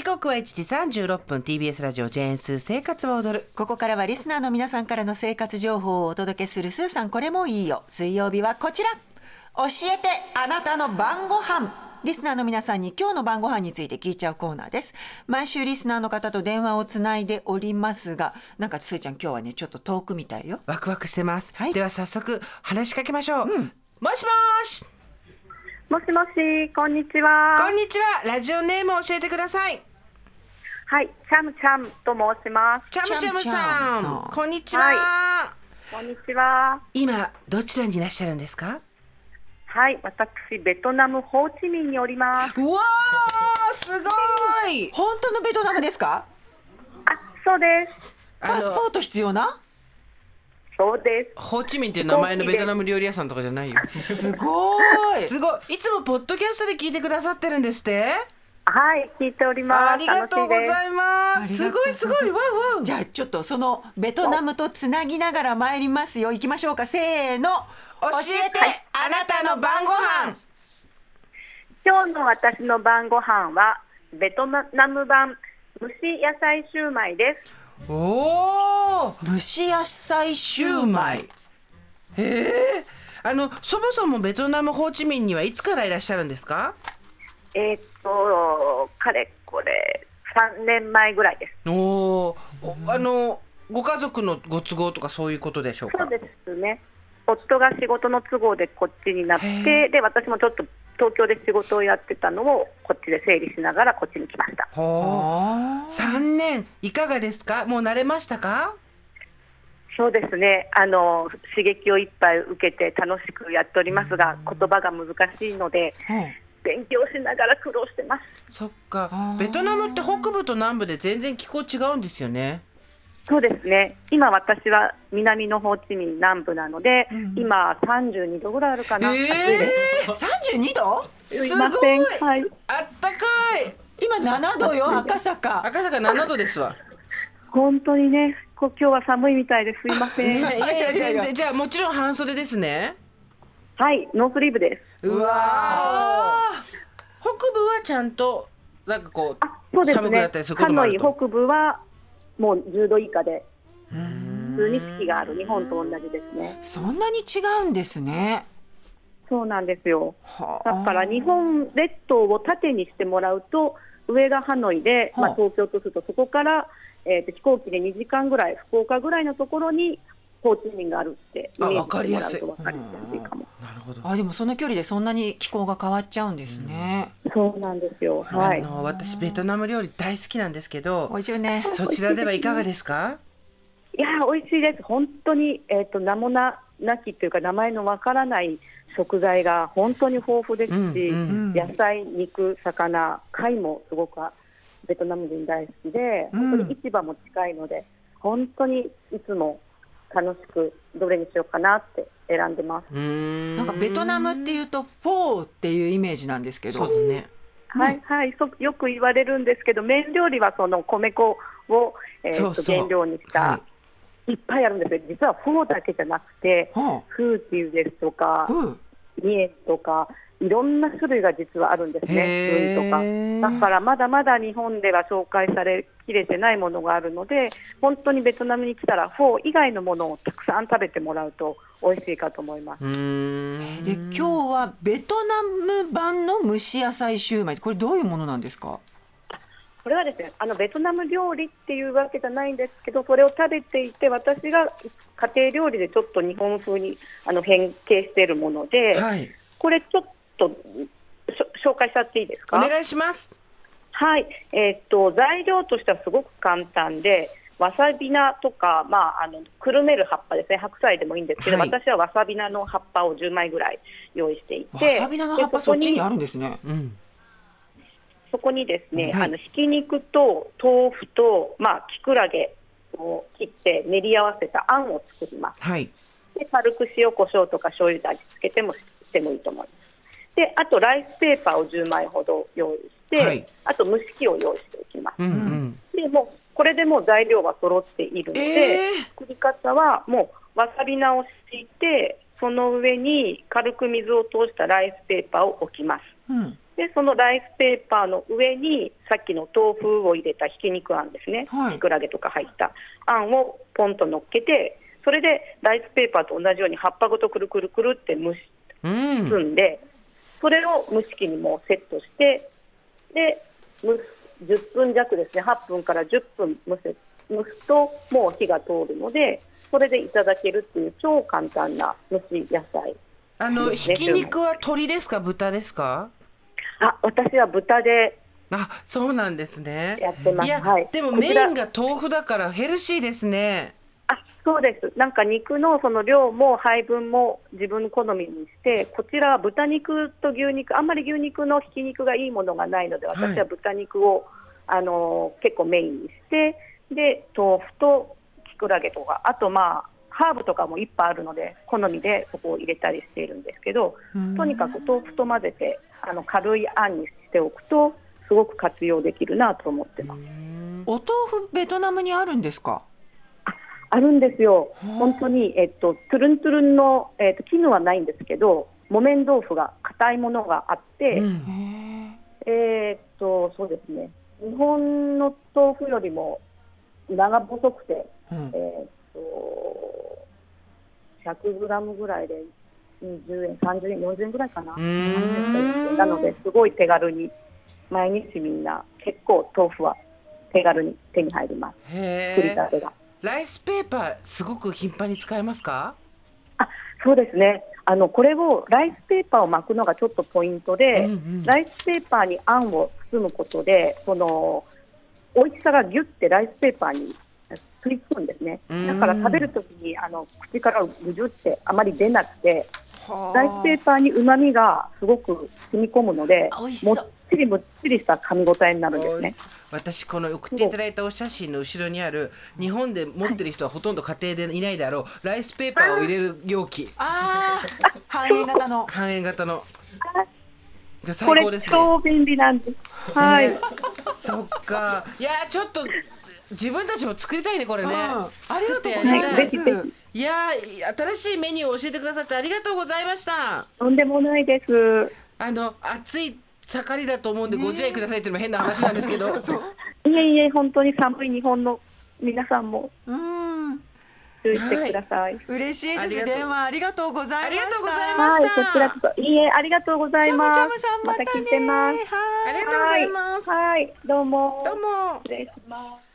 時刻は1時36分。TBS ラジオジェーンスー生活を踊る。ここからはリスナーの皆さんからの生活情報をお届けするスーさん。これもいいよ。水曜日はこちら。教えてあなたの晩ご飯。リスナーの皆さんに今日の晩ご飯について聞いちゃうコーナーです。毎週リスナーの方と電話をつないでおりますがなんかスーちゃん今日はねちょっと遠くみたいよ。ワクワクしてます、はい。では早速話しかけましょう、もしもし。もしもし、こんにちは。こんにちは。ラジオネームを教えてくださいはい、チャムチャムと申します。チャムチャムさんムさん。こんにちは、はこんにちは。今どちらにいらっしゃるんですか？はい、私、ベトナムホーチミンにおります。うわーすごい。本当のベトナムですか？あ、そうです。パスポート必要な？そうです。ホーチミンっていう名前のベトナム料理屋さんとかじゃないよ。すごい。すごい。いつもポッドキャストで聞いてくださってるんですって？はい、聞いております。ありがとうございます。あす。ございますごい。わうわうじゃあちょっとそのベトナムとつなぎながら参りますよ。行きましょうか。せーの。教えてあなたの晩ご飯。今日の私の晩ご飯は、ベトナム版蒸し野菜シューマイです。おお蒸し野菜シューマイ。へえあのそもそもベトナムホーチミンにはいつからいらっしゃるんですか？えーっと、かれこれ、3年前ぐらいです。おーおあのご家族のご都合とかそういうことでしょうか？そうですね。夫が仕事の都合でこっちになっへて、で私もちょっと東京で仕事をやってたのをこっちで整理しながらこっちに来ました。ほうあ三年いかがですか？もう慣れましたか？そうですね。あの刺激をいっぱい受けて楽しくやっておりますが、言葉が難しいのでー勉強しながら苦労してます。そっか。ベトナムって北部と南部で全然気候違うんですよね。そうですね。今私は南のホーチミン南部なので、うん。今32度ぐらいあるかな。暑いです。32度すいません。すごい。はい。あったかい。今7度よ赤坂。赤坂7度ですわ。本当にね、こ今日は寒いみたいですいません。いやいや全然じゃあもちろん半袖ですね。はい、ノースリーブです。うわ部はちゃんとなんかこうあ、そうですね。寒くなったりするこハともあると。ノイ北部はもう10度以下で普通に四季がある日本と同じですね。そんなに違うんですね。そうなんですよ。はあ。だから日本列島を縦にしてもらうと上がハノイで、まはあ。あ、東京とするとそこから、えー、と飛行機で2時間ぐらい福岡ぐらいのところにホーチミンがあるってイあメージわかりやすい。してもらうと分かりやすいかも。なるほど。あでもその距離でそんなに気候が変わっちゃうんですね、そうなんですよ。はい。あの私ベトナム料理大好きなんですけど美味しいよねそちらではいかがですか？いやー美味しいです。本当にえっ、と名もななきというか名前のわからない食材が本当に豊富ですし、うんうん野菜、肉、魚、貝もすごくベトナム人大好きで、うん本当に市場も近いので、本当にいつも楽しくどれにしようかなって選んでます。なんかベトナムっていうとフォーっていうイメージなんですけど。そうだね。はいはい、そよく言われるんですけど、麺料理はその米粉を、えーとそうそう。原料にした、、はい。っぱいあるんですよ。実はフォーだけじゃなくて、はフーティーですとかあ、うんミエとか、いろんな種類が実はあるんですへね、ー分とか。だからまだまだ日本では紹介されきれてないものがあるので、本当にベトナムに来たら、フォー以外のものをたくさん食べてもらうと美味しいかと思います。で今日はベトナム版の蒸し野菜シューマイ。これどういうものなんですか？これはですねあのベトナム料理っていうわけじゃないんですけどそれを食べていて私が家庭料理でちょっと日本風にあの変形しているもので、はい。これちょっと紹介しちゃっていいですか？お願いします。はい、えーっと材料としてはすごく簡単でわさび菜とか、まあ、あのくるめる葉っぱですね。白菜でもいいんですけど、はい。私はわさび菜の葉っぱを10枚ぐらい用意していてわさび菜の葉っぱそっちにあるんですね。うんそこにですね、はいあのひき肉と豆腐と、まあ、きくらげを切って練り合わせたあんを作ります。はいで軽く塩コショウとか醤油で味付けてもしてもいいと思います。であとライスペーパーを10枚ほど用意して、はいあと蒸し器を用意しておきます。うんうんでもうこれでもう材料は揃っているので、えー作り方はもうわさび菜を敷いてその上に軽く水を通したライスペーパーを置きます。うんででそのライスペーパーの上にさっきの豆腐を入れたひき肉あんですね、はい。きくらげとか入ったあんをポンと乗っけてそれでライスペーパーと同じように葉っぱごとくるくるくるって蒸しうん。包んで、それを蒸し器にもうセットしてで蒸す10分弱ですね。8分から10分蒸せ蒸すともう火が通るのでそれでいただけるっていう超簡単な蒸し野菜。あのね。ひき肉は鶏ですか豚ですか？あ私は豚であそうなんですね。やってます。いや、はい。でもメインが豆腐だからヘルシーですね。あそうです。なんか肉のその量も配分も自分の好みにしてこちらは豚肉と牛肉あんまり牛肉のひき肉がいいものがないのではい。私は豚肉を、あの結構メインにしてで豆腐ときくらげとかあとまあハーブとかもいっぱいあるので好みでそこを入れたりしているんですけどとにかく豆腐と混ぜてあの軽いあんにしておくとすごく活用できるなと思ってます。お豆腐ベトナムにあるんですか？あるんですよ、本当に、えっと、トゥルントゥルンの、えっと、絹はないんですけど、木綿豆腐が硬いものがあって、うん。えー。っと、そうですね、日本の豆腐よりも長細くて、うん。えーっと、100グラムぐらいで20円、30円、40円ぐらいかな。ん。なので、すごい手軽に、毎日みんな、結構豆腐は手軽に手に入ります、作りたてが。ライスペーパーすごく頻繁に使えますか？あそうですね。あのこれをライスペーパーを巻くのがちょっとポイントで、うんうん。ライスペーパーにあんを包むことでその美味しさがぎゅってライスペーパーに吸い付くんですね。うん。だから食べるときにあの口からぐじゅってあまり出なくてはあ。ライスペーパーにうまみがすごく染み込むのでもっちりもっちりした噛み応えになるんですね。私この送っていただいたお写真の後ろにある日本で持ってる人はほとんど家庭でいないだろうライスペーパーを入れる容器。あー。半円型の。半円型の。こ最れ高ですね。超便利なんです。はい。そっか。いやちょっと自分たちも作りたいねこれね。うん。ありがとうございます。ぜひぜいや新しいメニューを教えてくださってありがとうございました。とんでもないです。あの暑い盛りだと思うんでご自愛くださいっていうのも変な話なんですけど。そういえいえ、本当に寒い日本の皆さんも。うん。注意してください。嬉しいです電話ありがとうございました。ありがとうございはい、ました。こちらこそ、いいえ、ありがとうございチャムます。チャムさんまたね聞いてます。ありがとうございます。はい、はい、どうも。どうも。失礼します。